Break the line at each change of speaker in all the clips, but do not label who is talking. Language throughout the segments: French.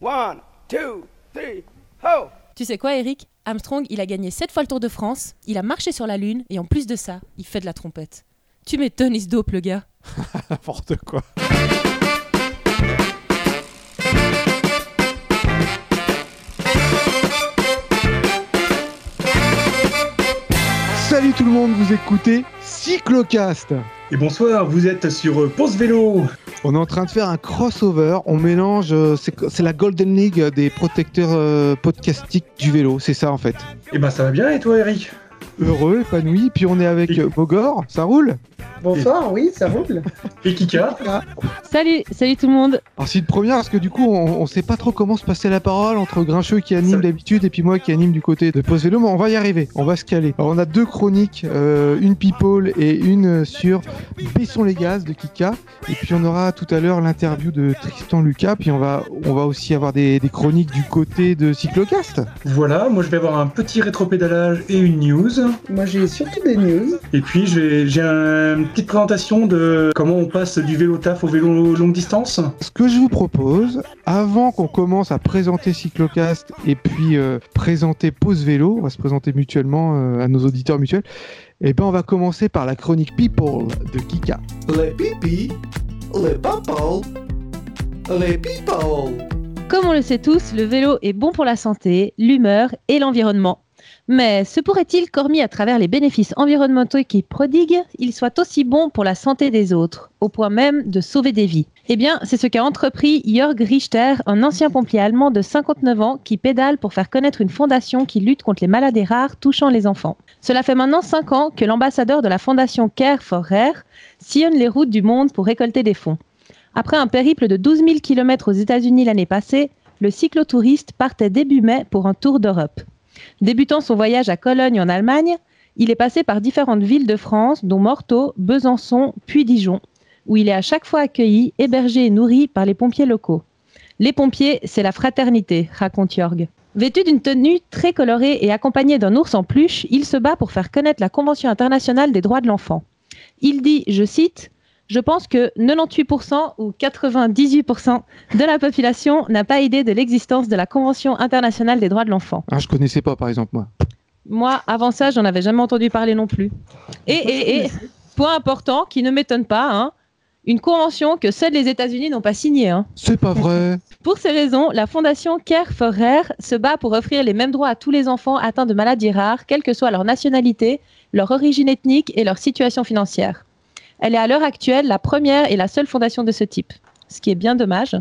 One, two, three, ho!
Tu sais quoi, Eric? Armstrong, il a gagné 7 fois le Tour de France, il a marché sur la Lune, et en plus de ça, il fait de la trompette. Tu m'étonnes, il se dope, le gars.
N'importe quoi. Salut tout le monde, vous écoutez Cyclocast.
Et bonsoir, vous êtes sur Pause Vélo.
On est en train de faire un crossover. On mélange, euh, c'est la Golden League des protecteurs euh, podcastiques du vélo. C'est ça en fait.
Et ben ça va bien et toi Eric?
Heureux, épanoui. Puis on est avec Bogor. Ça roule?
Bonsoir, oui, ça roule.
Et Kika
Salut, salut tout le monde.
Alors c'est une première parce que du coup on, on sait pas trop comment se passer la parole entre Grincheux qui anime d'habitude et puis moi qui anime du côté de Pause Vélo, mais on va y arriver, on va se caler. Alors on a deux chroniques, euh, une people et une sur Baissons les gaz de Kika, et puis on aura tout à l'heure l'interview de Tristan Lucas, puis on va, on va aussi avoir des, des chroniques du côté de Cyclocast.
Voilà, moi je vais avoir un petit rétropédalage et une news.
Moi, j'ai surtout des news.
Et puis je vais- j'ai un- une petite présentation de comment on passe du vélo taf au vélo longue distance.
Ce que je vous propose, avant qu'on commence à présenter Cyclocast et puis euh, présenter Pause Vélo, on va se présenter mutuellement euh, à nos auditeurs mutuels, et ben on va commencer par la chronique People de Kika.
Les pipis, les papas, les people.
Comme on le sait tous, le vélo est bon pour la santé, l'humeur et l'environnement. Mais se pourrait-il qu'hormis à travers les bénéfices environnementaux qu'il prodigue, il soit aussi bon pour la santé des autres, au point même de sauver des vies? Eh bien, c'est ce qu'a entrepris Jörg Richter, un ancien pompier allemand de 59 ans qui pédale pour faire connaître une fondation qui lutte contre les maladies rares touchant les enfants. Cela fait maintenant 5 ans que l'ambassadeur de la fondation Care for Rare sillonne les routes du monde pour récolter des fonds. Après un périple de 12 000 km aux États-Unis l'année passée, le cyclotouriste partait début mai pour un tour d'Europe. Débutant son voyage à Cologne en Allemagne, il est passé par différentes villes de France, dont Morteau, Besançon, puis Dijon, où il est à chaque fois accueilli, hébergé et nourri par les pompiers locaux. Les pompiers, c'est la fraternité, raconte Jörg. Vêtu d'une tenue très colorée et accompagné d'un ours en peluche, il se bat pour faire connaître la Convention internationale des droits de l'enfant. Il dit, je cite, Je pense que 98% ou 98% de la population n'a pas idée de l'existence de la Convention internationale des droits de l'enfant.
Ah, je connaissais pas par exemple moi.
Moi, avant ça, j'en avais jamais entendu parler non plus. Et, et, et point important qui ne m'étonne pas, hein, une convention que seuls les États-Unis n'ont pas signée. hein.
C'est pas vrai.
Pour ces raisons, la fondation Care for Rare se bat pour offrir les mêmes droits à tous les enfants atteints de maladies rares, quelle que soit leur nationalité, leur origine ethnique et leur situation financière. Elle est à l'heure actuelle la première et la seule fondation de ce type, ce qui est bien dommage.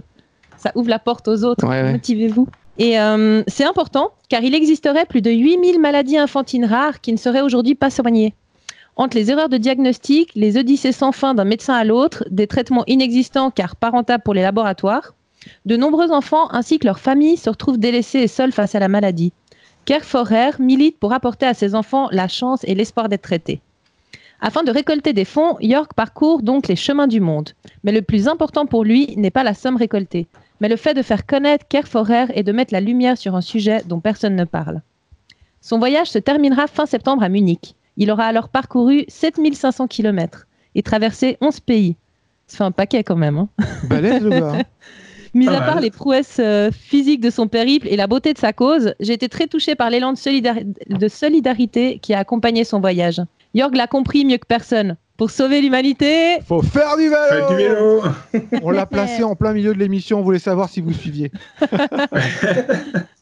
Ça ouvre la porte aux autres.
Ouais.
Motivez-vous. Et euh, c'est important car il existerait plus de 8000 maladies infantines rares qui ne seraient aujourd'hui pas soignées. Entre les erreurs de diagnostic, les odyssées sans fin d'un médecin à l'autre, des traitements inexistants car pas rentables pour les laboratoires, de nombreux enfants ainsi que leurs familles se retrouvent délaissés et seuls face à la maladie. Care for Rare milite pour apporter à ces enfants la chance et l'espoir d'être traités. Afin de récolter des fonds, York parcourt donc les chemins du monde. Mais le plus important pour lui n'est pas la somme récoltée, mais le fait de faire connaître Rare et de mettre la lumière sur un sujet dont personne ne parle. Son voyage se terminera fin septembre à Munich. Il aura alors parcouru 7500 km et traversé 11 pays. Ça fait un paquet quand même. hein.
Balèze le gars. hein.
Mis à part les prouesses euh, physiques de son périple et la beauté de sa cause, j'ai été très touchée par l'élan de, solidari- de solidarité qui a accompagné son voyage. Jorg l'a compris mieux que personne. Pour sauver l'humanité,
Faut faire du vélo.
Faites du vélo
On l'a placé en plein milieu de l'émission, on voulait savoir si vous suiviez.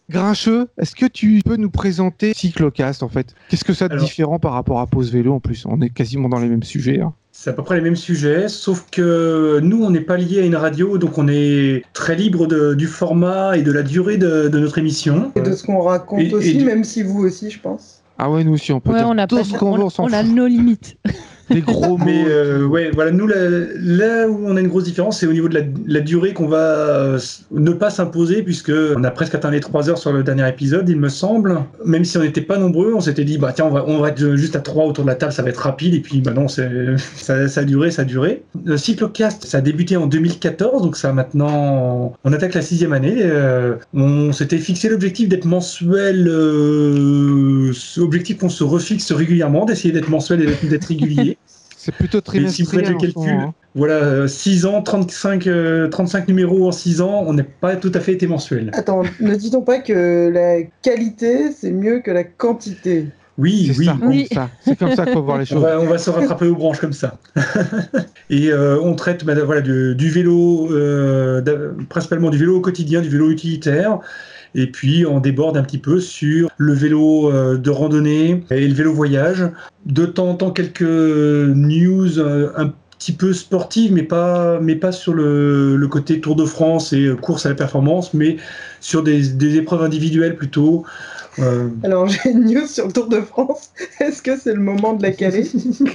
Grincheux, est-ce que tu peux nous présenter Cyclocast en fait? Qu'est-ce que ça de
Alors-
différent par rapport à Pause Vélo en plus? On est quasiment dans les mêmes sujets. hein.
C'est à peu près les mêmes sujets, sauf que nous, on n'est pas lié à une radio, donc on est très libre de- du format et de la durée de, de notre émission.
Et de ce qu'on raconte
Et- et
aussi,
du-
même si vous aussi, je pense.
Ah ouais, nous aussi on peut
ouais,
dire
on a,
tout
pas-
ce qu'on
on-
veut, on s'en
on a nos limites.
Des gros mots.
Mais euh, ouais, voilà, nous, là, là où on a une grosse différence, c'est au niveau de la, la durée qu'on va euh, ne pas s'imposer, puisque on a presque atteint les 3 heures sur le dernier épisode, il me semble. Même si on n'était pas nombreux, on s'était dit, bah tiens, on va, on va être juste à 3 autour de la table, ça va être rapide, et puis bah non, c'est- ça, ça a duré, ça a duré. Le Cyclocast, ça a débuté en 2014, donc ça a maintenant. On attaque la sixième année. euh, on s'était fixé l'objectif d'être mensuel, euh, objectif qu'on se refixe régulièrement, d'essayer d'être mensuel et d'être régulier.
C'est plutôt
Mais si vous faites
trimestriel.
les calculs,
hein.
voilà, 6 ans, 35, euh, 35 numéros en 6 ans, on n'est pas tout à fait été mensuel.
Attends, ne dit-on pas que la qualité, c'est mieux que la quantité?
Oui, oui.
ça,
Oui.
c'est ça. C'est comme ça qu'il faut voir les
On
choses.
va, on va se rattraper aux branches comme ça. Et euh, on traite bah, voilà, du, du vélo, euh, principalement du vélo au quotidien, du vélo utilitaire. Et puis on déborde un petit peu sur le vélo euh, de randonnée et le vélo voyage. De temps en temps quelques news euh, un petit peu sportives, mais pas, mais pas sur le, le côté Tour de France et course à la performance, mais sur des, des épreuves individuelles plutôt. Euh,
Alors, j'ai une news sur le Tour de France. Est-ce que c'est le moment de la caler?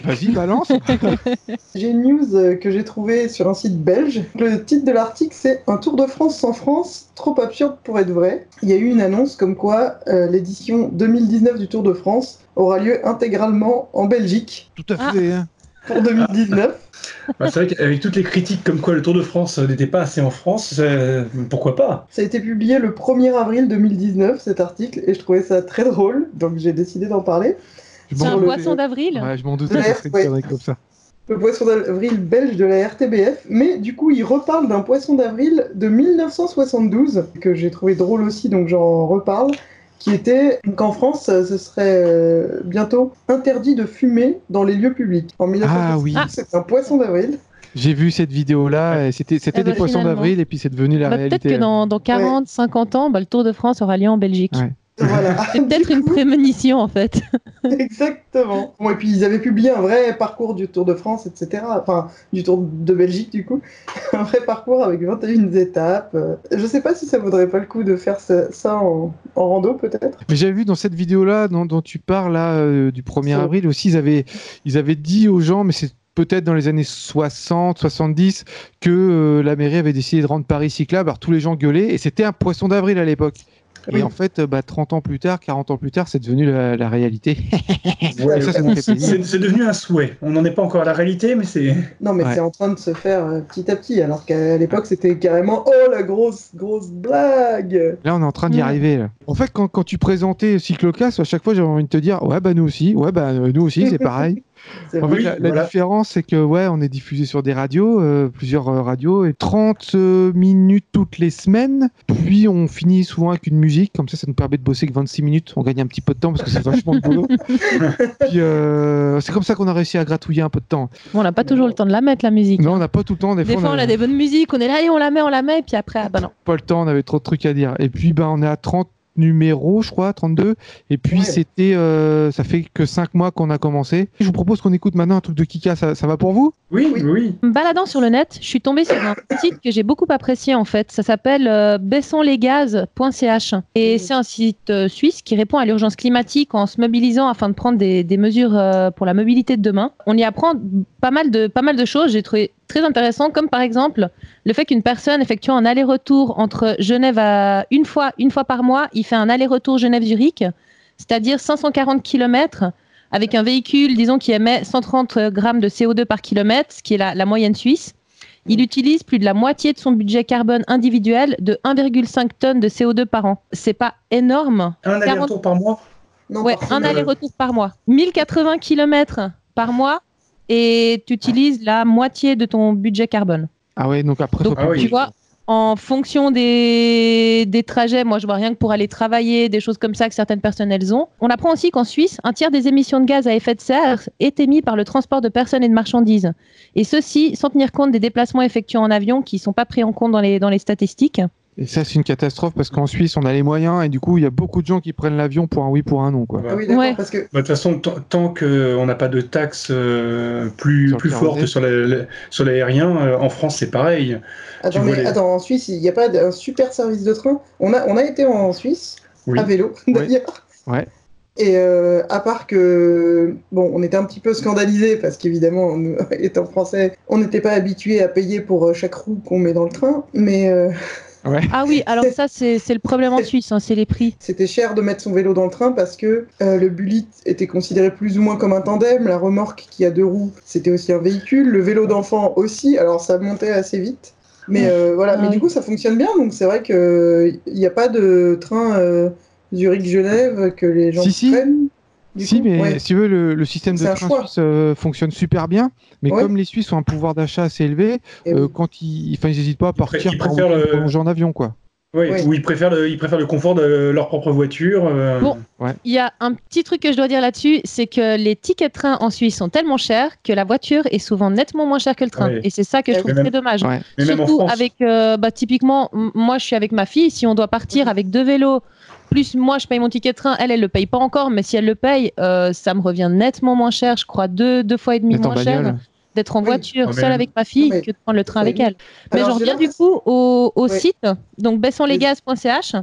Vas-y, balance.
J'ai une news euh, que j'ai trouvée sur un site belge. Le titre de l'article, c'est Un Tour de France sans France, trop absurde pour être vrai. Il y a eu une annonce comme quoi euh, l'édition 2019 du Tour de France aura lieu intégralement en Belgique
Tout à
Ah.
fait. hein.
Pour 2019.
Bah, c'est vrai qu'avec toutes les critiques comme quoi le Tour de France n'était pas assez en France, euh, pourquoi pas?
Ça a été publié le 1er avril 2019, cet article, et je trouvais ça très drôle, donc j'ai décidé d'en parler.
C'est un poisson d'avril?
Ouais, je m'en doutais
Ouais,
que ce serait une
ouais.
comme ça.
Le poisson d'avril belge de la RTBF, mais du coup il reparle d'un poisson d'avril de 1972, que j'ai trouvé drôle aussi, donc j'en reparle, qui était qu'en France, euh, ce serait euh, bientôt interdit de fumer dans les lieux publics. En 1972,
Ah oui.
c'est un poisson d'avril.
J'ai vu cette vidéo-là. et C'était c'était
Ah bah,
des poissons
finalement.
d'avril et puis c'est devenu la
Bah, Peut-être
réalité.
que dans, dans 40, 50 ans, bah, le Tour de France aura lieu en Belgique.
Ouais.
Voilà.
C'est peut-être une prémonition en fait.
Exactement. Bon, et puis ils avaient publié un vrai parcours du Tour de France, etc. Enfin, du Tour de Belgique, du coup. un vrai parcours avec 21 étapes. Euh, Je sais pas si ça vaudrait pas le coup de faire ça, ça en, en rando, peut-être.
Mais j'avais vu dans cette vidéo-là dont, dont tu parles là, euh, du 1er
C'est-
avril aussi, ils avaient, ils avaient dit aux gens, mais c'est peut-être dans les années 60, 70, que euh, la mairie avait décidé de rendre Paris cyclable. Alors tous les gens gueulaient et c'était un poisson d'avril à l'époque. Et
Oui.
en fait, euh, bah, 30 ans plus tard, 40 ans plus tard, c'est devenu la, la réalité.
Ouais. C'est devenu un souhait. On n'en est pas encore à la réalité, mais c'est.
Non, mais
Ouais.
c'est en train de se faire euh, petit à petit, alors qu'à l'époque, c'était carrément Oh la grosse, grosse blague
Là, on est en train d'y arriver. là. En fait, quand, quand tu présentais Cyclocast, à chaque fois, j'avais envie de te dire, ouais, bah nous aussi, ouais, bah euh, nous aussi, c'est pareil. En
vrai.
fait,
Oui,
la, la
voilà.
différence, c'est que ouais, on est diffusé sur des radios, euh, plusieurs euh, radios, et 30 euh, minutes toutes les semaines. Puis on finit souvent avec une musique, comme ça, ça nous permet de bosser que 26 minutes. On gagne un petit peu de temps parce que c'est vachement de boulot. Puis euh, c'est comme ça qu'on a réussi à gratouiller un peu de temps.
Bon, on n'a pas toujours le temps de la mettre la musique.
Non, on n'a pas tout le temps. Des,
Des fois, on a des bonnes musiques, on est là et on la met, on la met, et puis après, ah bah non.
pas le temps, on avait trop de trucs à dire. Et puis, ben, on est à 30 numéros, je crois, 32. Et puis,
Ouais.
c'était, euh, ça fait que 5 mois qu'on a commencé. Je vous propose qu'on écoute maintenant un truc de Kika. Ça, ça va pour vous?
Oui,
Oui.
oui.
Me baladant sur le net, je suis tombée sur un site que j'ai beaucoup apprécié en fait. Ça s'appelle euh, et c'est un site euh, suisse qui répond à l'urgence climatique en se mobilisant afin de prendre des, des mesures euh, pour la mobilité de demain. On y apprend pas mal de, pas mal de choses, j'ai trouvé très intéressant, comme par exemple le fait qu'une personne effectuant un aller-retour entre Genève à une fois, une fois par mois, il fait un aller-retour Genève-Zurich, c'est-à-dire 540 km avec un véhicule, disons, qui émet 130 grammes de CO2 par kilomètre, ce qui est la, la moyenne suisse. Il utilise plus de la moitié de son budget carbone individuel de 1,5 tonnes de CO2 par an. C'est pas énorme.
Un aller-retour par mois?
Non,
Ouais,
par
un
euh,
aller-retour par mois. 1080 km par mois et tu utilises la moitié de ton budget carbone.
Ah ouais, donc après,
Donc,
Ah oui.
tu vois, en fonction des, des trajets, moi je vois rien que pour aller travailler, des choses comme ça que certaines personnes elles ont. On apprend aussi qu'en Suisse, un tiers des émissions de gaz à effet de serre est émis par le transport de personnes et de marchandises. Et ceci sans tenir compte des déplacements effectués en avion qui ne sont pas pris en compte dans les, dans les statistiques.
Et ça, c'est une catastrophe parce qu'en Suisse, on a les moyens et du coup, il y a beaucoup de gens qui prennent l'avion pour un oui, pour un non. Quoi.
Ah oui, d'accord,
Ouais.
parce que
Bah, De toute façon, tant- qu'on n'a pas de taxes euh, plus, plus fortes sur la- la- sur l'aérien, euh, en France, c'est pareil.
Attends,
vois
mais
les-
attends, en Suisse, il n'y a pas un super service de train? On a, on a été en Suisse,
Oui.
à vélo d'ailleurs.
Ouais.
Et euh, à part que, bon, on était un petit peu scandalisés parce qu'évidemment, nous, étant français, on n'était pas habitué à payer pour chaque roue qu'on met dans le train. Mais euh,
Ah oui, alors ça c'est c'est le problème en Suisse, hein, c'est les prix.
c'était cher de mettre son vélo dans le train parce que euh, le bullet était considéré plus ou moins comme un tandem. La remorque qui a deux roues, c'était aussi un véhicule. Le vélo d'enfant aussi. Alors ça montait assez vite. Mais euh, voilà,
Ah
mais
oui.
du coup ça fonctionne bien, donc c'est vrai que il n'y a pas de train euh, Zurich-Genève que les gens
Si, si.
Du
Si,
coup
mais
Ouais.
si tu veux, le, le système de train
choix.
suisse euh, fonctionne super bien. Mais
Ouais.
comme les Suisses ont un pouvoir d'achat assez élevé, euh,
oui.
quand ils, enfin, ils n'hésitent pas à partir
ils préfèrent le-
en avion, quoi.
Ouais,
Ouais.
Ou ils préfèrent, le, ils préfèrent le confort de leur propre voiture. euh,
Bon. Il y a un petit truc que je dois dire là-dessus, c'est que les tickets de train en Suisse sont tellement chers que la voiture est souvent nettement moins chère que le train.
Ouais.
Et c'est ça que je
Mais
trouve
même-
très dommage.
Ouais.
Mais même en
Surtout avec, euh, bah, typiquement, m- moi je suis avec ma fille, si on doit partir avec deux vélos, plus moi je paye mon ticket de train, elle, elle le paye pas encore, mais si elle le paye, euh, ça me revient nettement moins cher, je crois deux, deux fois et demi moins cher d'être en
Oui.
voiture seule avec ma fille
mais-
que de prendre le train
Oui.
avec elle. Mais
Alors,
j'en
j'ai
reviens du coup au, site, donc baissanslesgaz.ch.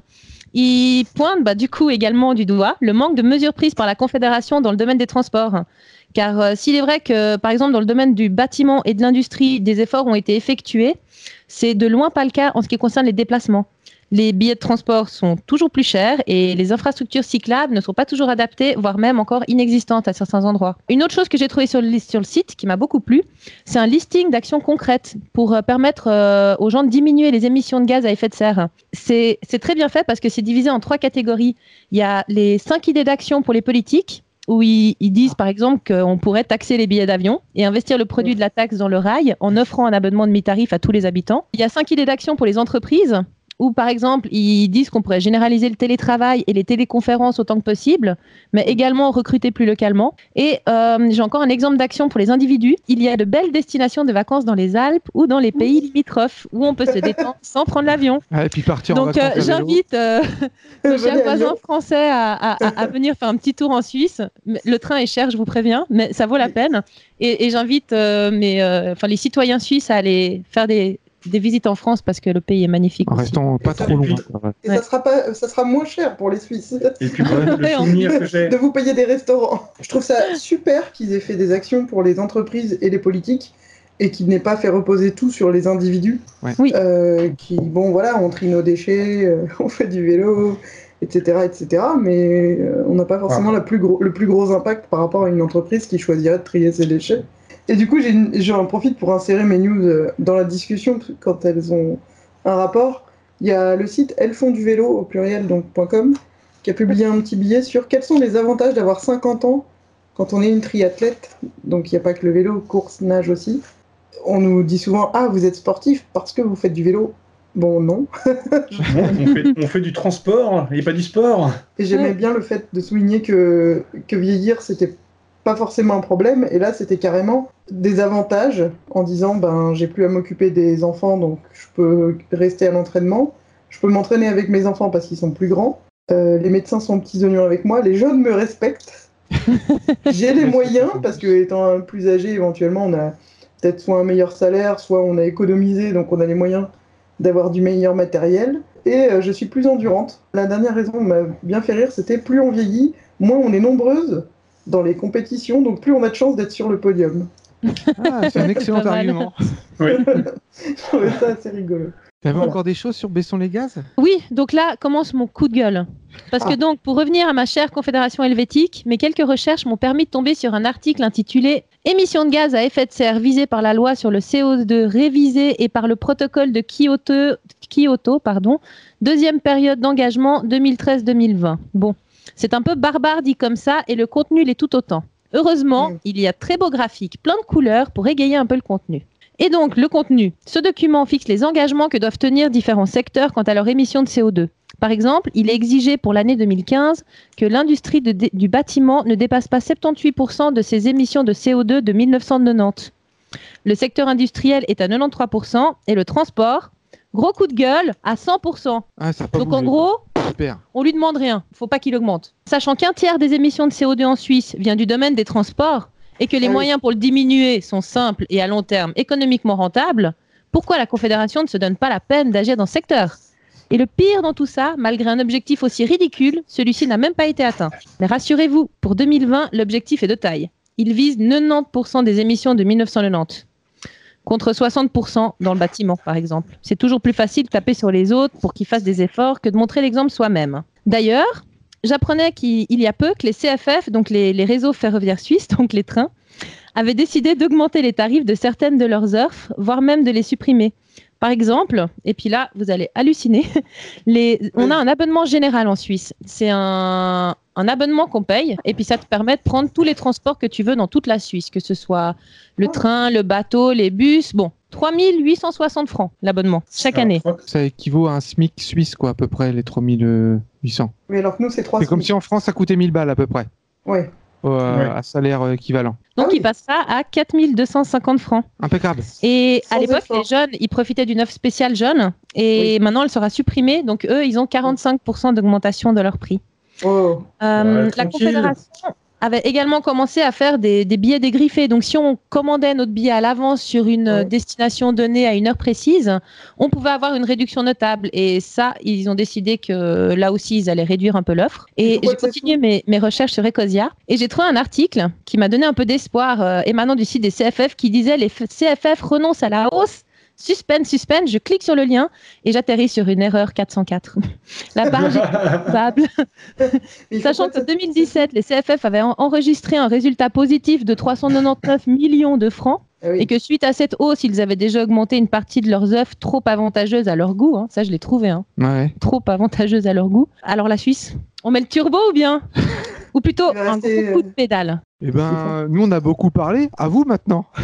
Il pointe bah, du coup également du doigt le manque de mesures prises par la Confédération dans le domaine des transports. Car euh, s'il est vrai que, par exemple, dans le domaine du bâtiment et de l'industrie, des efforts ont été effectués, c'est de loin pas le cas en ce qui concerne les déplacements. Les billets de transport sont toujours plus chers et les infrastructures cyclables ne sont pas toujours adaptées, voire même encore inexistantes à certains endroits. Une autre chose que j'ai trouvée sur le, site qui m'a beaucoup plu, c'est un listing d'actions concrètes pour euh, permettre euh, aux gens de diminuer les émissions de gaz à effet de serre. C'est très bien fait parce que c'est divisé en trois catégories. Il y a les cinq idées d'action pour les politiques, où ils disent par exemple qu'on pourrait taxer les billets d'avion et investir le produit de la taxe dans le rail en offrant un abonnement de mi-tarif à tous les habitants. Il y a cinq idées d'action pour les entreprises, où par exemple ils disent qu'on pourrait généraliser le télétravail et les téléconférences autant que possible, mais également recruter plus localement. Et euh, j'ai encore un exemple d'action pour les individus. Il y a de belles destinations de vacances dans les Alpes ou dans les pays limitrophes où on peut se détendre sans prendre l'avion.
Ah, et puis partir en
Donc
vacances
euh, j'invite euh, nos chers voisins français à, à- à- à venir faire un petit tour en Suisse. Le train est cher, je vous préviens, mais ça vaut la peine. Et, et j'invite euh, mes, euh, enfin, les citoyens suisses à aller faire des, des visites en France parce que le pays est magnifique.
En
aussi.
restant pas
Et ça,
trop
et
loin.
Et
Ouais.
ça, sera pas, ça sera moins cher pour les Suisses
Et puis le souvenir que j'ai.
de vous payer des restaurants. Je trouve ça super qu'ils aient fait des actions pour les entreprises et les politiques et qu'ils n'aient pas fait reposer tout sur les individus.
Ouais.
Oui.
Euh, qui, bon, voilà, on trie nos déchets, euh, on fait du vélo, etc., etc. Mais euh, on n'a pas forcément la plus gros, le plus gros impact par rapport à une entreprise qui choisirait de trier ses déchets. Et du coup, j'en profite pour insérer mes news euh, dans la discussion quand elles ont un rapport. Il y a le site elles font du vélo au pluriel donc .com qui a publié un petit billet sur quels sont les avantages d'avoir 50 ans quand on est une triathlète. Donc il n'y a pas que le vélo, course, nage aussi. On nous dit souvent ah vous êtes sportif parce que vous faites du vélo. Bon non.
On, fait, on fait du transport et pas du sport.
Et j'aimais
Ouais.
bien le fait de souligner que, que vieillir, c'était pas forcément un problème. Et là, c'était carrément des avantages en disant ben, j'ai plus à m'occuper des enfants, donc je peux rester à l'entraînement. Je peux m'entraîner avec mes enfants parce qu'ils sont plus grands. Euh, les médecins sont petits oignons avec moi. Les jeunes me respectent. j'ai les moyens parce que, étant plus âgé, éventuellement, on a peut-être soit un meilleur salaire, soit on a économisé, donc on a les moyens d'avoir du meilleur matériel et euh, je suis plus endurante. La dernière raison m'a bien fait rire, c'était plus on vieillit, moins on est nombreuses dans les compétitions, donc plus on a de chances d'être sur le podium.
Ah, c'est un excellent argument.
Oui.
Je trouvais ça assez rigolo.
T'avais
Voilà.
encore des choses sur Baissons les gaz
Oui, donc là commence mon coup de gueule. Parce
Ah.
que donc, pour revenir à ma chère Confédération helvétique, mes quelques recherches m'ont permis de tomber sur un article intitulé Émissions de gaz à effet de serre visées par la loi sur le CO2 révisé et par le protocole de Kyoto, Kyoto pardon, deuxième période d'engagement 2013-2020. Bon, c'est un peu barbare dit comme ça et le contenu l'est tout autant. Heureusement,
Mm.
il y a très beaux graphiques, plein de couleurs pour égayer un peu le contenu. Et donc, le contenu. Ce document fixe les engagements que doivent tenir différents secteurs quant à leur émission de CO2. Par exemple, il est exigé pour l'année 2015 que l'industrie du bâtiment ne dépasse pas 78% de ses émissions de CO2 de 1990. Le secteur industriel est à 93% et le transport, gros coup de gueule, à 100%.
Ah,
Donc en gros,
Super.
on lui demande rien. Il faut pas qu'il augmente. Sachant qu'un tiers des émissions de CO2 en Suisse vient du domaine des transports et que les
Ah oui.
moyens pour le diminuer sont simples et à long terme économiquement rentables, pourquoi la Confédération ne se donne pas la peine d'agir dans ce secteur? Et le pire dans tout ça, malgré un objectif aussi ridicule, celui-ci n'a même pas été atteint. Mais rassurez-vous, pour 2020, l'objectif est de taille. Il vise 90% des émissions de 1990 contre 60% dans le bâtiment, par exemple. C'est toujours plus facile de taper sur les autres pour qu'ils fassent des efforts que de montrer l'exemple soi-même. D'ailleurs, j'apprenais qu'il il y a peu que les CFF, donc les, réseaux ferroviaires suisses, donc les trains, avaient décidé d'augmenter les tarifs de certaines de leurs offres, voire même de les supprimer. Par exemple, et puis là, vous allez halluciner, on a un abonnement général en Suisse. C'est un, un abonnement qu'on paye et puis ça te permet de prendre tous les transports que tu veux dans toute la Suisse, que ce soit le
Oh.
train, le bateau, les bus. Bon, 3860 francs l'abonnement chaque année.
Ça équivaut à un SMIC suisse, quoi, à peu près, les 3800.
Mais alors que nous, c'est 3
C'est comme si en France, ça coûtait 1000 balles à peu près,
Ouais.
euh,
Ouais.
à salaire euh, équivalent.
Donc
Ah oui.
il passera à 4250 francs.
Impeccable.
Et à l'époque, les jeunes, ils profitaient d'une offre spéciale jeune et maintenant elle sera supprimée. Donc eux, ils ont 45% d'augmentation de leur prix.
Oh.
Euh,
Ouais,
la
tranquille.
Confédération avait également commencé à faire des, des billets dégriffés. Donc, si on commandait notre billet à l'avance sur une
Ouais.
destination donnée à une heure précise, on pouvait avoir une réduction notable. Et ça, ils ont décidé que là aussi, ils allaient réduire un peu l'offre. Et j'ai continué mes, mes recherches sur Ecosia et j'ai trouvé un article qui m'a donné un peu d'espoir euh, émanant du site des CFF qui disait les CFF renoncent à la hausse. Suspense, suspense, je clique sur le lien et j'atterris sur une erreur 404. La page est coupable. Sachant
pas
que 2017, les CFF avaient en- enregistré un résultat positif de 399 millions de francs
Ah oui.
et que suite à cette hausse, ils avaient déjà augmenté une partie de leurs œuvres trop avantageuses à leur goût. hein. Ça, je l'ai trouvé, hein.
Ouais.
trop avantageuses à leur goût. Alors la Suisse, on met le turbo ou bien? Ou plutôt un gros coup de pédale
Eh ben, nous, on a beaucoup parlé. À vous maintenant.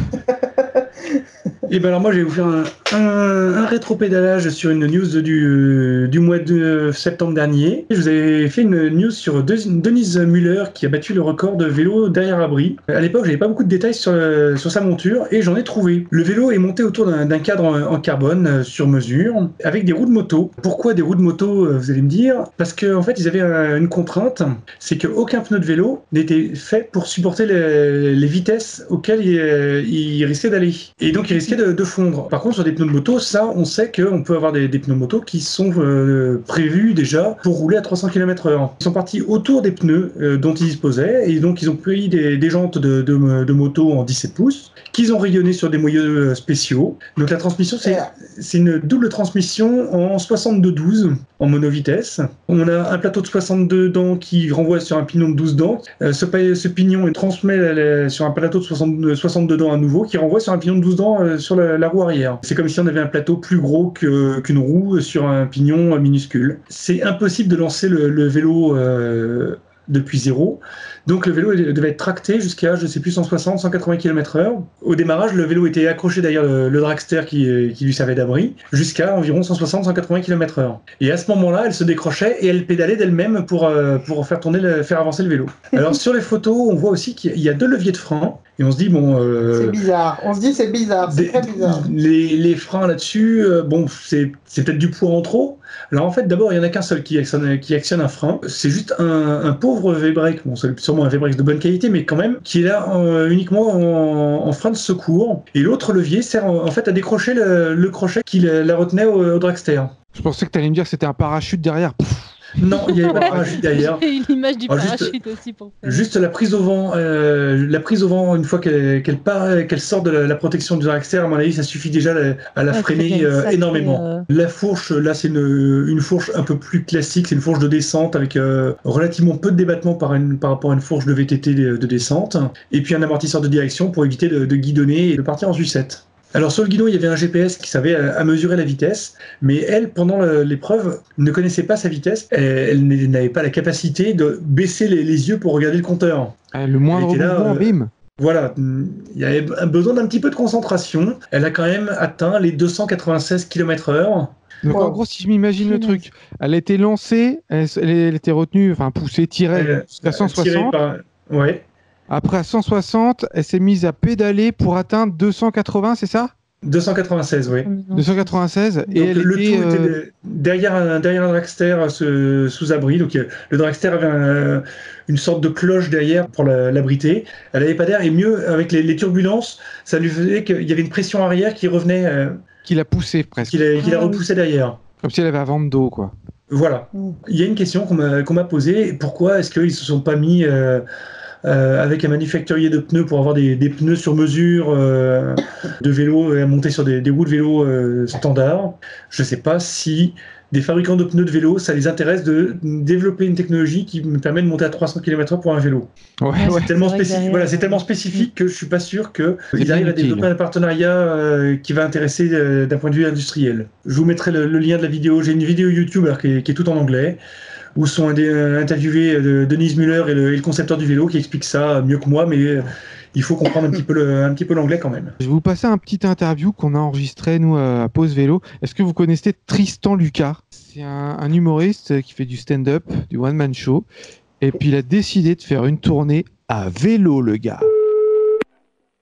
Et ben alors moi je vais vous faire un, un, un rétropédalage sur une news du, du mois de septembre dernier. Je vous avais fait une news sur De- Denise Muller qui a battu le record de vélo derrière abri. À l'époque j'avais pas beaucoup de détails sur, sur sa monture et j'en ai trouvé. Le vélo est monté autour d'un cadre en, carbone euh, sur mesure avec des roues de moto. Pourquoi des roues de moto euh, vous allez me dire? Parce qu'en en fait ils avaient une contrainte, c'est qu'aucun pneu de vélo n'était fait pour supporter les, les vitesses auxquelles il, euh, il risquait d'aller. Et donc il risquait de, de fondre. Par contre sur des pneus de moto, ça on sait qu'on peut avoir des, des pneus moto qui sont euh, prévus déjà pour rouler à 300 km/h. Ils sont partis autour des pneus euh, dont ils disposaient et donc ils ont pris des, des jantes de, de, de moto en 17 pouces qu'ils ont rayonné sur des moyeux euh, spéciaux. Donc la transmission c'est une double transmission en 62-12 en monovitesse. On a un plateau de 62 dents qui renvoie sur un pignon de 12 dents. Euh, ce, ce pignon transmet la- la- sur un plateau de 60 62 dents à nouveau qui renvoie sur un pignon de 12 dents euh, la, roue arrière. C'est comme si on avait un plateau plus gros qu'une roue sur un pignon minuscule. C'est impossible de lancer le, le vélo euh, depuis zéro. Donc le vélo devait être tracté jusqu'à, je sais plus, 160, 180 km/h. Au démarrage, le vélo était accroché derrière le, le dragster qui, qui lui servait d'abri, jusqu'à environ 160, 180 km/h. Et à ce moment-là, elle se décrochait et elle pédalait d'elle-même pour, euh, pour faire tourner, le- faire avancer le vélo. Alors sur les photos, on voit aussi qu'il y a deux leviers de frein. Et on se dit, bon... euh,
C'est bizarre. On se dit c'est bizarre. C'est très bizarre.
Les, les freins là-dessus, euh, bon, c'est peut-être du poids en trop. Alors en fait, d'abord, il n'y en a qu'un seul qui actionne, qui actionne un frein. C'est juste un, un pauvre V-brake, bon, c'est un V-brake de bonne qualité, mais quand même, qui est là euh, uniquement en, frein de secours. Et l'autre levier sert en, fait à décrocher le, crochet qui la, retenait au, dragster.
Je pensais que tu allais me dire que c'était un parachute derrière.
Non, il n'y avait pas de parachute derrière.
J'ai eu l'image du
juste-
parachute aussi pour faire.
Juste la prise au vent, euh, la prise au vent une fois qu'elle part, qu'elle sort de la, la protection du dragster, à mon avis, ça suffit déjà à, à la freiner euh, énormément.
euh,
La fourche, là, c'est une, une fourche un peu plus classique. C'est une fourche de descente avec relativement peu de débattement par, une- par rapport à une fourche de VTT de, de descente. Et puis un amortisseur de direction pour éviter de, de guidonner et de partir en sucette. Alors sur le guidon, il y avait un GPS qui savait à, mesurer la vitesse, mais elle, pendant l'épreuve, ne connaissait pas sa vitesse. Elle, n'avait pas la capacité de baisser les, les yeux pour regarder le compteur.
eh, le moindre
était là,
mouvement,
euh,
bim.
Voilà, il y avait un besoin d'un petit peu de concentration. Elle a quand même atteint les 296 km/h.
Donc
Wow.
en gros, si je m'imagine le truc, elle a été lancée, elle, elle- était retenue, enfin poussée, tirée jusqu'à
tiré
160.
par- Ouais,
Après à 160, elle s'est mise à pédaler pour atteindre 280, c'est ça?
296, oui.
296 et
Donc,
elle
le
était,
tout
euh,
était de- derrière un, derrière un dragster euh, ce- sous abri. Donc euh, le dragster avait un- une sorte de cloche derrière pour la- l'abriter. Elle avait pas d'air et mieux avec les, les turbulences, ça lui faisait qu'il y avait une pression arrière qui revenait, euh,
qui l'a poussée presque,
qui la, qui la
Ah
repoussait derrière.
comme si elle avait un ventre d'eau quoi.
Voilà.
Mm.
Il y a une question qu'on m'a posée. Pourquoi est-ce qu'ils se sont pas mis euh, euh, avec un manufacturier de pneus pour avoir des, des pneus sur mesure euh, de vélo et à monter sur des, des roues de vélo euh, standard Je sais pas si des fabricants de pneus de vélo, ça les intéresse de développer une technologie qui me permet de monter à 300 km/h pour un vélo.
Ouais,
Ouais,
ouais.
C'est tellement,
derrière,
voilà, c'est
euh,
tellement spécifique que je suis pas sûr qu'ils arrivent à développer un partenariat euh, qui va intéresser euh, d'un point de vue industriel. Je vous mettrai le, le lien de la vidéo. J'ai une vidéo YouTube alors, qui, est, qui est tout en anglais où sont euh, interviewés euh, Denise Muller et le, et le concepteur du vélo qui explique ça mieux que moi, mais euh, il faut comprendre un petit peu le- un petit peu l'anglais quand même.
Je vais vous passer un petit interview qu'on a enregistré, nous, à Pause Vélo. Est-ce que vous connaissez Tristan Lucas? C'est un, un humoriste qui fait du stand-up, du one-man show. Et puis, il a décidé de faire une tournée à vélo, le gars.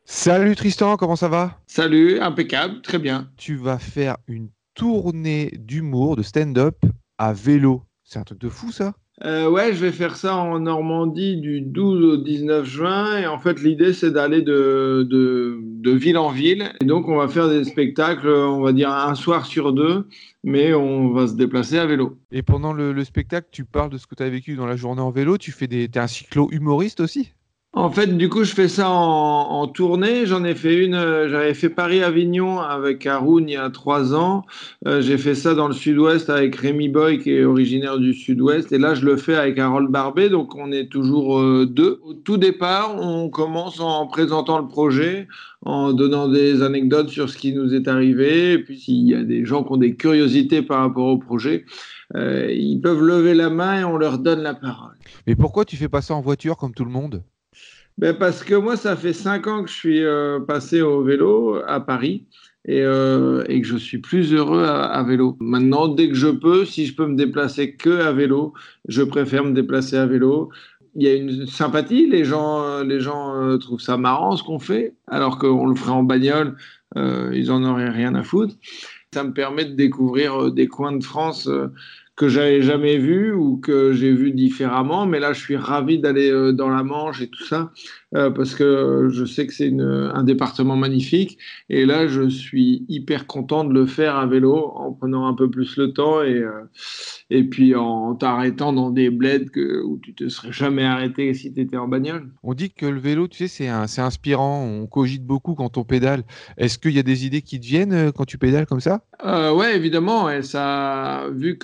Salut Tristan, comment ça va?
Salut, impeccable, très bien.
Tu vas faire une tournée d'humour, de stand-up à vélo. C'est un truc de fou, ça
Euh, ouais, je vais faire ça en Normandie du 12 au 19 juin. Et en fait, l'idée, c'est d'aller de, de, de ville en ville. Et donc, on va faire des spectacles, on va dire un soir sur deux, mais on va se déplacer à vélo.
Et pendant le, le spectacle, tu parles de ce que tu as vécu dans la journée en vélo. Tu fais des... T'es un cyclo-humoriste aussi?
En fait, du coup, je fais ça en, tournée. J'en ai fait une, euh, j'avais fait Paris-Avignon avec Haroun il y a trois ans. Euh, j'ai fait ça dans le sud-ouest avec Rémi Boy, qui est originaire du sud-ouest. Et là, je le fais avec Harold Barbet, donc on est toujours euh, deux. Au tout départ, on commence en présentant le projet, en donnant des anecdotes sur ce qui nous est arrivé. Et puis, s'il y a des gens qui ont des curiosités par rapport au projet, ils peuvent lever la main et on leur donne la parole.
Mais pourquoi tu fais pas ça en voiture comme tout le monde?
Ben parce que moi, ça fait cinq ans que je suis euh, passé au vélo à Paris et, euh, et que je suis plus heureux à, à vélo. Maintenant, dès que je peux, si je peux me déplacer que à vélo, je préfère me déplacer à vélo. Il y a une sympathie, les gens, les gens euh, trouvent ça marrant ce qu'on fait, alors qu'on le ferait en bagnole, euh, ils en auraient rien à foutre. Ça me permet de découvrir euh, des coins de France euh, que j'avais jamais vus ou que j'ai vus différemment. Mais là, je suis ravi d'aller euh, dans la Manche et tout ça euh, parce que je sais que c'est un département magnifique. Et là, je suis hyper content de le faire à vélo en prenant un peu plus le temps et, euh, et puis en t'arrêtant dans des bleds que, où tu te serais jamais arrêté si tu étais en bagnole.
On dit que le vélo, tu sais, c'est inspirant. On cogite beaucoup quand on pédale. Est-ce qu'il y a des idées qui te viennent quand tu pédales comme ça?
Euh, ouais, évidemment. Et ça, vu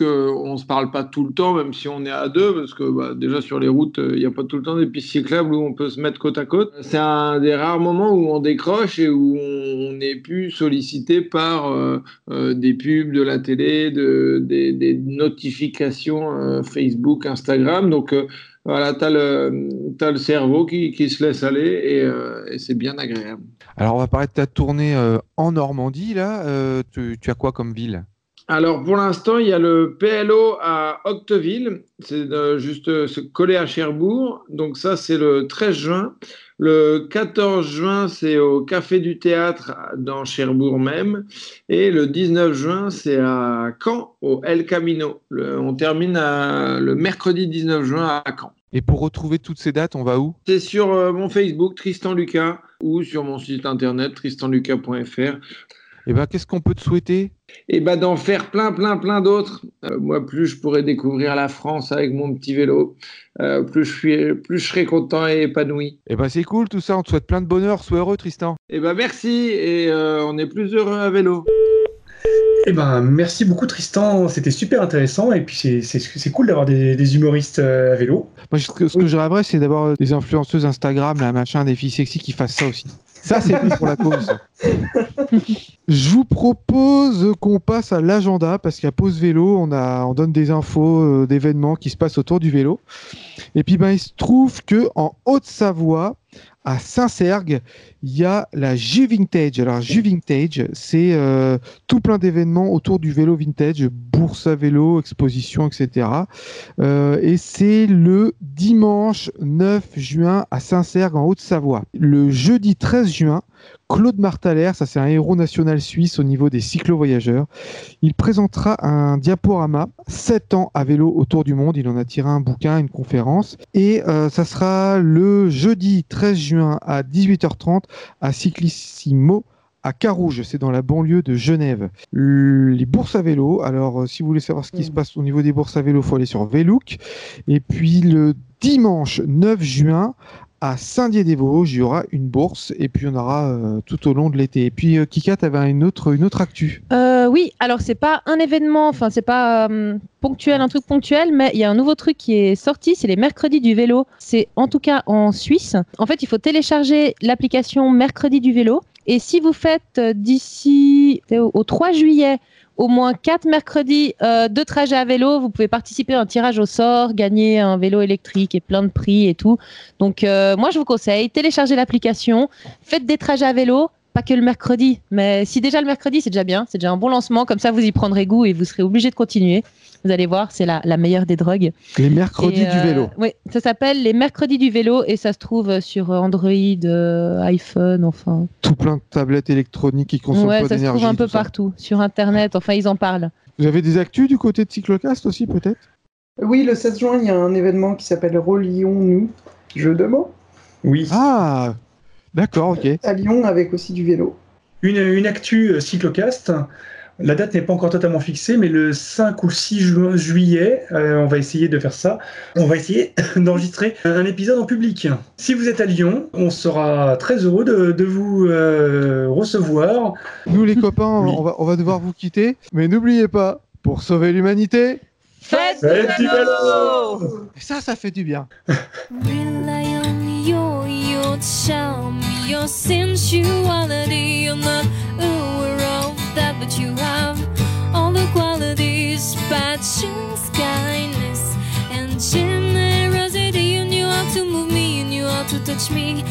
qu'on se parle pas tout le temps, même si on est à deux, parce que bah, déjà sur les routes, il n'y a pas tout le temps des pistes cyclables où on peut se mettre côte à côte. C'est un des rares moments où on décroche et où on n'est plus sollicité par euh, euh, des pubs de la télé, de, des, notifications euh, Facebook, Instagram. Donc euh, voilà, tu as, le cerveau qui, se laisse aller et, euh, c'est bien agréable.
Alors, on va parler de ta tournée euh, en Normandie, là. Euh, tu as quoi comme ville?
Alors pour l'instant, il y a le PLO à Octeville, c'est euh, juste euh, se coller à Cherbourg. Donc ça, c'est le 13 juin. Le 14 juin, c'est au Café du Théâtre dans Cherbourg même. Et le 19 juin, c'est à Caen, au El Camino. Le- on termine à- le mercredi 19 juin à Caen.
Et pour retrouver toutes ces dates, on va où?
C'est sur euh, mon Facebook, Tristan Lucas, ou sur mon site internet, tristanlucas.fr.
Eh ben, qu'est-ce qu'on peut te souhaiter?
Et ben d'en faire plein, plein, plein d'autres. Euh, moi, plus je pourrais découvrir la France avec mon petit vélo, euh, plus, je suis, plus je serai content et épanoui.
Eh ben, c'est cool tout ça. On te souhaite plein de bonheur. Sois heureux, Tristan.
Et ben merci, et euh, on est plus heureux à vélo.
Eh ben, merci beaucoup Tristan, c'était super intéressant et puis c'est- cool d'avoir des, des humoristes à vélo.
Moi, ce que, ce que je rêverais, c'est d'avoir des influenceuses Instagram, là, machin, des filles sexy qui fassent ça aussi. Ça, c'est plus pour la cause. Je vous propose qu'on passe à l'agenda parce qu'à Pause Vélo, on, donne des infos euh, d'événements qui se passent autour du vélo. Et puis, ben, il se trouve que en Haute-Savoie, à Saint-Sergue, il y a la Ju Vintage. Alors, Ju Vintage, c'est euh, tout plein d'événements autour du vélo vintage, bourse à vélo, exposition, etc. Euh, et c'est le dimanche 9 juin à Saint-Sergue en Haute-Savoie. Le jeudi 13 juin, Claude Martaler, ça c'est un héros national suisse au niveau des cyclo-voyageurs, il présentera un diaporama 7 ans à vélo autour du monde. Il en a tiré un bouquin, une conférence. Et euh, ça sera le jeudi 13 juin à 18h30 à Cyclissimo à Carouge, c'est dans la banlieue de Genève. Le- Les bourses à vélo, alors euh, si vous voulez savoir ce qui se passe au niveau des bourses à vélo, il faut aller sur Velook. Et puis le dimanche 9 juin à Saint-Dié-des-Vosges, il y aura une bourse et puis on aura euh, tout au long de l'été. Et puis euh, Kika, tu avais une autre, une autre actu.
Euh, oui, alors c'est pas un événement, enfin c'est pas ponctuel, un truc ponctuel, mais il y a un nouveau truc qui est sorti, c'est les mercredis du vélo. C'est en tout cas en Suisse. En fait, il faut télécharger l'application Mercredi du vélo. Et si vous faites d'ici au 3 juillet au moins 4 mercredis euh, de trajet à vélo, vous pouvez participer à un tirage au sort, gagner un vélo électrique et plein de prix et tout. Donc euh, moi je vous conseille, téléchargez l'application, faites des trajets à vélo, pas que le mercredi, mais si déjà le mercredi c'est déjà bien, c'est déjà un bon lancement, comme ça vous y prendrez goût et vous serez obligé de continuer. Vous allez voir, c'est la, la meilleure des drogues.
Les mercredis
Et,
du
euh,
vélo.
Oui, ça s'appelle les mercredis du vélo et ça se trouve sur Android, euh, iPhone, enfin.
Tout plein de tablettes électroniques qui consomment
ouais,
pas
ça se
d'énergie.
trouve un peu partout, sur Internet, enfin ils en parlent.
Vous avez des actus du côté de Cyclocast aussi, peut-être?
Oui, le 16 juin, il y a un événement qui s'appelle Relions-nous, jeu de mots,
Oui.
Ah D'accord, ok.
à Lyon avec aussi du vélo.
Une, une actu euh, cyclocast. La date n'est pas encore totalement fixée, mais le 5 ou 6 ju- juillet, euh, on va essayer de faire ça. On va essayer d'enregistrer un épisode en public. Si vous êtes à Lyon, on sera très heureux de, de vous euh, recevoir.
Nous les copains,
Oui.
on, va, on va devoir vous quitter, mais n'oubliez pas, pour sauver l'humanité,
Faites
Faites du vélo
et ça, ça fait du bien.
Rely me your, sensuality. You're not aware of that, but you have all the qualities, passions, kindness, and generosity. You knew how to move me, you knew how to touch me,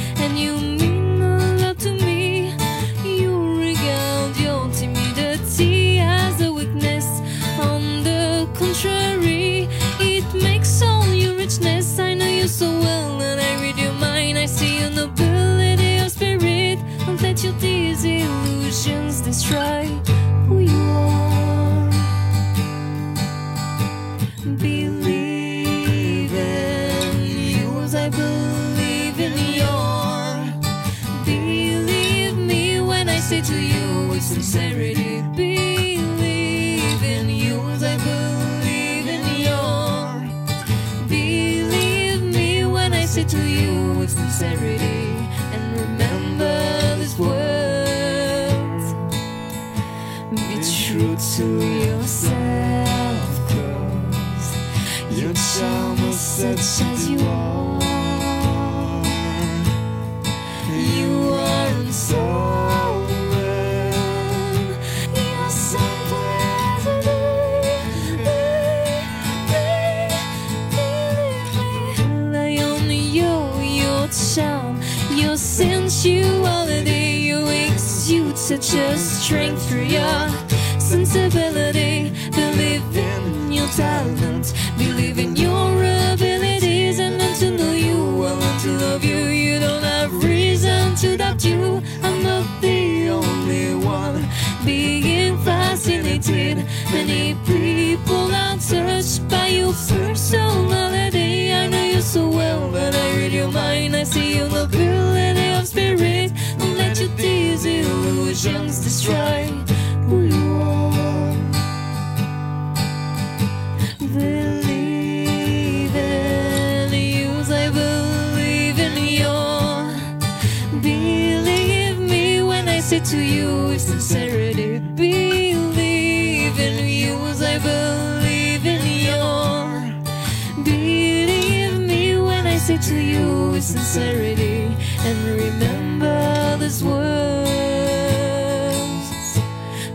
to yourself, cause your charm is such as you are. You aren't so. Your sensuality. You exude such a strength through your sensibility. Believe in your talent, believe in your abilities, and learn to know you. I learn to love you. You don't have reason to doubt you. I'm not the only one being fascinated. Many people are touched by your personality. I know you so well, but I read your mind. I see your nobility of spirit. Don't let your these illusions destroy to you with sincerity. Believe in you as I believe in your. Believe me when I say to you with sincerity. And remember these words.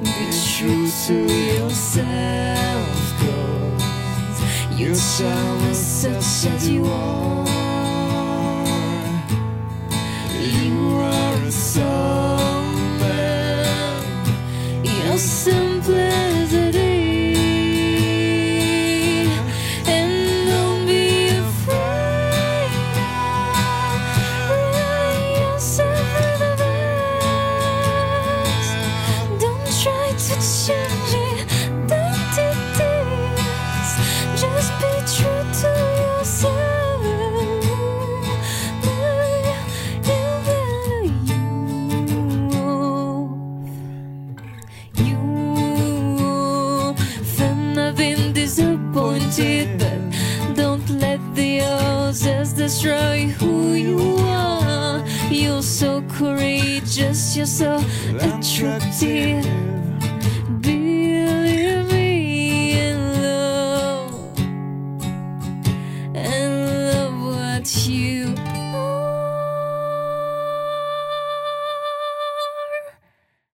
Be true to yourself, cause is such as you are.